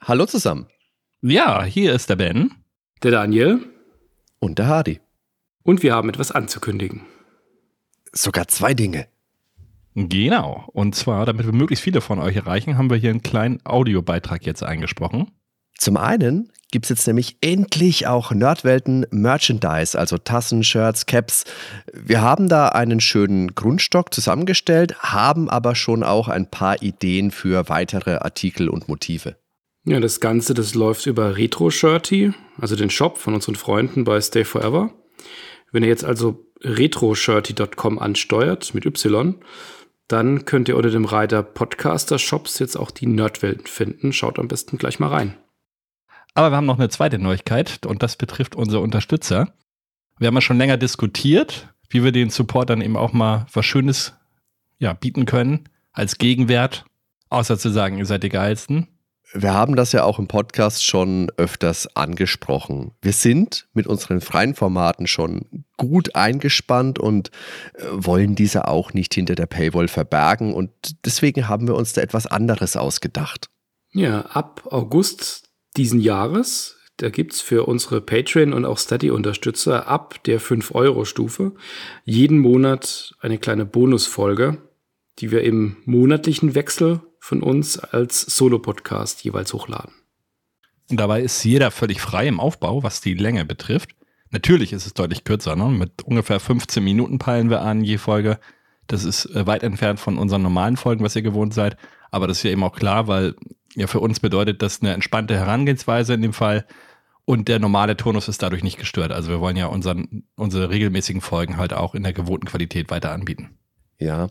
Hallo zusammen. Ja, hier ist der Ben. Der Daniel. Und der Hardy. Und wir haben etwas anzukündigen. Sogar zwei Dinge. Genau. Und zwar, damit wir möglichst viele von euch erreichen, haben wir hier einen kleinen Audiobeitrag jetzt eingesprochen. Zum einen gibt es jetzt nämlich endlich auch Nerdwelten Merchandise, also Tassen, Shirts, Caps. Wir haben da einen schönen Grundstock zusammengestellt, haben aber schon auch ein paar Ideen für weitere Artikel und Motive. Ja, das Ganze, das läuft über Retro Shirty, also den Shop von unseren Freunden bei Stay Forever. Wenn ihr jetzt also retroshirty.com ansteuert mit Y, dann könnt ihr unter dem Reiter Podcaster Shops jetzt auch die Nerdwelten finden. Schaut am besten gleich mal rein. Aber wir haben noch eine zweite Neuigkeit und das betrifft unsere Unterstützer. Wir haben ja schon länger diskutiert, wie wir den Supportern eben auch mal was Schönes ja, bieten können als Gegenwert, außer zu sagen, ihr seid die geilsten. Wir haben das ja auch im Podcast schon öfters angesprochen. Wir sind mit unseren freien Formaten schon gut eingespannt und äh, wollen diese auch nicht hinter der Paywall verbergen und deswegen haben wir uns da etwas anderes ausgedacht. Ja, ab August diesen Jahres. Da gibt es für unsere Patreon- und auch Steady-Unterstützer ab der 5-Euro-Stufe jeden Monat eine kleine Bonusfolge, die wir im monatlichen Wechsel von uns als Solo-Podcast jeweils hochladen. Und dabei ist jeder völlig frei im Aufbau, was die Länge betrifft. Natürlich ist es deutlich kürzer, ne? mit ungefähr 15 Minuten peilen wir an je Folge. Das ist äh, weit entfernt von unseren normalen Folgen, was ihr gewohnt seid. Aber das ist ja eben auch klar, weil ja, für uns bedeutet das eine entspannte Herangehensweise in dem Fall. Und der normale Turnus ist dadurch nicht gestört. Also wir wollen ja unseren, unsere regelmäßigen Folgen halt auch in der gewohnten Qualität weiter anbieten. Ja,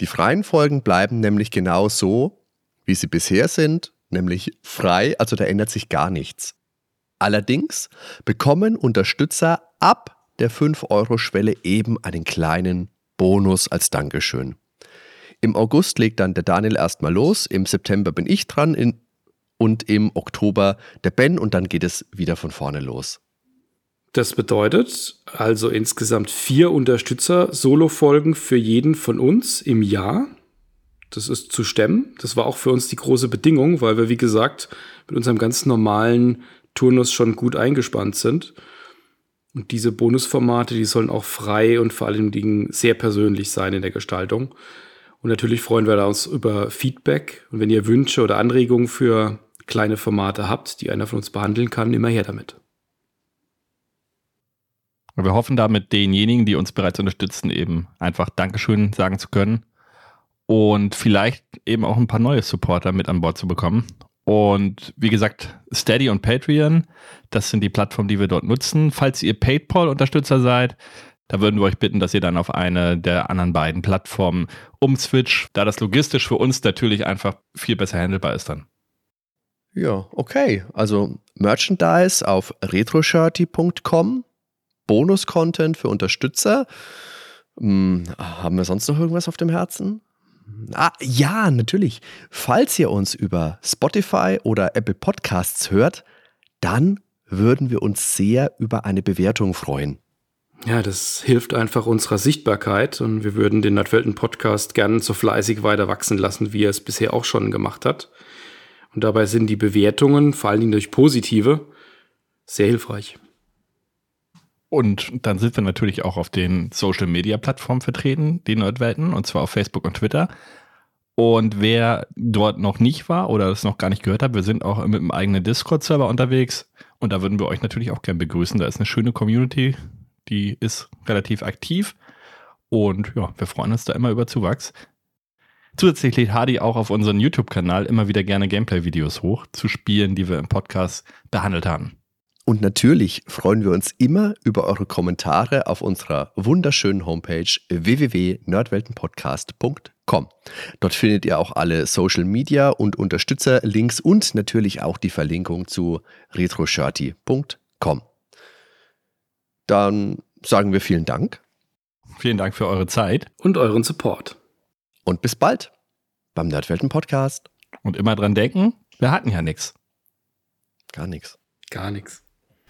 die freien Folgen bleiben nämlich genau so, wie sie bisher sind, nämlich frei, also da ändert sich gar nichts. Allerdings bekommen Unterstützer ab der 5-Euro-Schwelle eben einen kleinen Bonus als Dankeschön. Im August legt dann der Daniel erstmal los, im September bin ich dran in, und im Oktober der Ben und dann geht es wieder von vorne los. Das bedeutet also insgesamt vier Unterstützer-Solo-Folgen für jeden von uns im Jahr. Das ist zu stemmen. Das war auch für uns die große Bedingung, weil wir, wie gesagt, mit unserem ganz normalen Turnus schon gut eingespannt sind. Und diese Bonusformate, die sollen auch frei und vor allen Dingen sehr persönlich sein in der Gestaltung. Und natürlich freuen wir uns über Feedback. Und wenn ihr Wünsche oder Anregungen für kleine Formate habt, die einer von uns behandeln kann, immer her damit. Wir hoffen damit denjenigen, die uns bereits unterstützen, eben einfach Dankeschön sagen zu können und vielleicht eben auch ein paar neue Supporter mit an Bord zu bekommen. Und wie gesagt, Steady und Patreon, das sind die Plattformen, die wir dort nutzen. Falls ihr PayPal-Unterstützer seid, da würden wir euch bitten, dass ihr dann auf eine der anderen beiden Plattformen umswitcht, da das logistisch für uns natürlich einfach viel besser handelbar ist dann. Ja, okay. Also Merchandise auf retroshirty.com, Bonus-Content für Unterstützer. Hm, haben wir sonst noch irgendwas auf dem Herzen? Ah, ja, natürlich. Falls ihr uns über Spotify oder Apple Podcasts hört, dann würden wir uns sehr über eine Bewertung freuen. Ja, das hilft einfach unserer Sichtbarkeit und wir würden den Nordwelten Podcast gerne so fleißig weiter wachsen lassen, wie er es bisher auch schon gemacht hat. Und dabei sind die Bewertungen, vor allen Dingen durch positive, sehr hilfreich. Und dann sind wir natürlich auch auf den Social Media Plattformen vertreten, die Nordwelten, und zwar auf Facebook und Twitter. Und wer dort noch nicht war oder das noch gar nicht gehört hat, wir sind auch mit einem eigenen Discord-Server unterwegs. Und da würden wir euch natürlich auch gerne begrüßen. Da ist eine schöne Community, die ist relativ aktiv und ja, wir freuen uns da immer über Zuwachs. Zusätzlich lädt Hardy auch auf unseren YouTube-Kanal immer wieder gerne Gameplay-Videos hoch zu Spielen, die wir im Podcast behandelt haben. Und natürlich freuen wir uns immer über eure Kommentare auf unserer wunderschönen Homepage www.nerdweltenpodcast.com. Dort findet ihr auch alle Social Media und Unterstützer-Links und natürlich auch die Verlinkung zu retroshirty.com. Dann sagen wir vielen Dank. Vielen Dank für eure Zeit. Und euren Support. Und bis bald beim Nerdwelten Podcast. Und immer dran denken, wir hatten ja nichts. Gar nichts. Gar nichts.